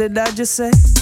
Did I just say?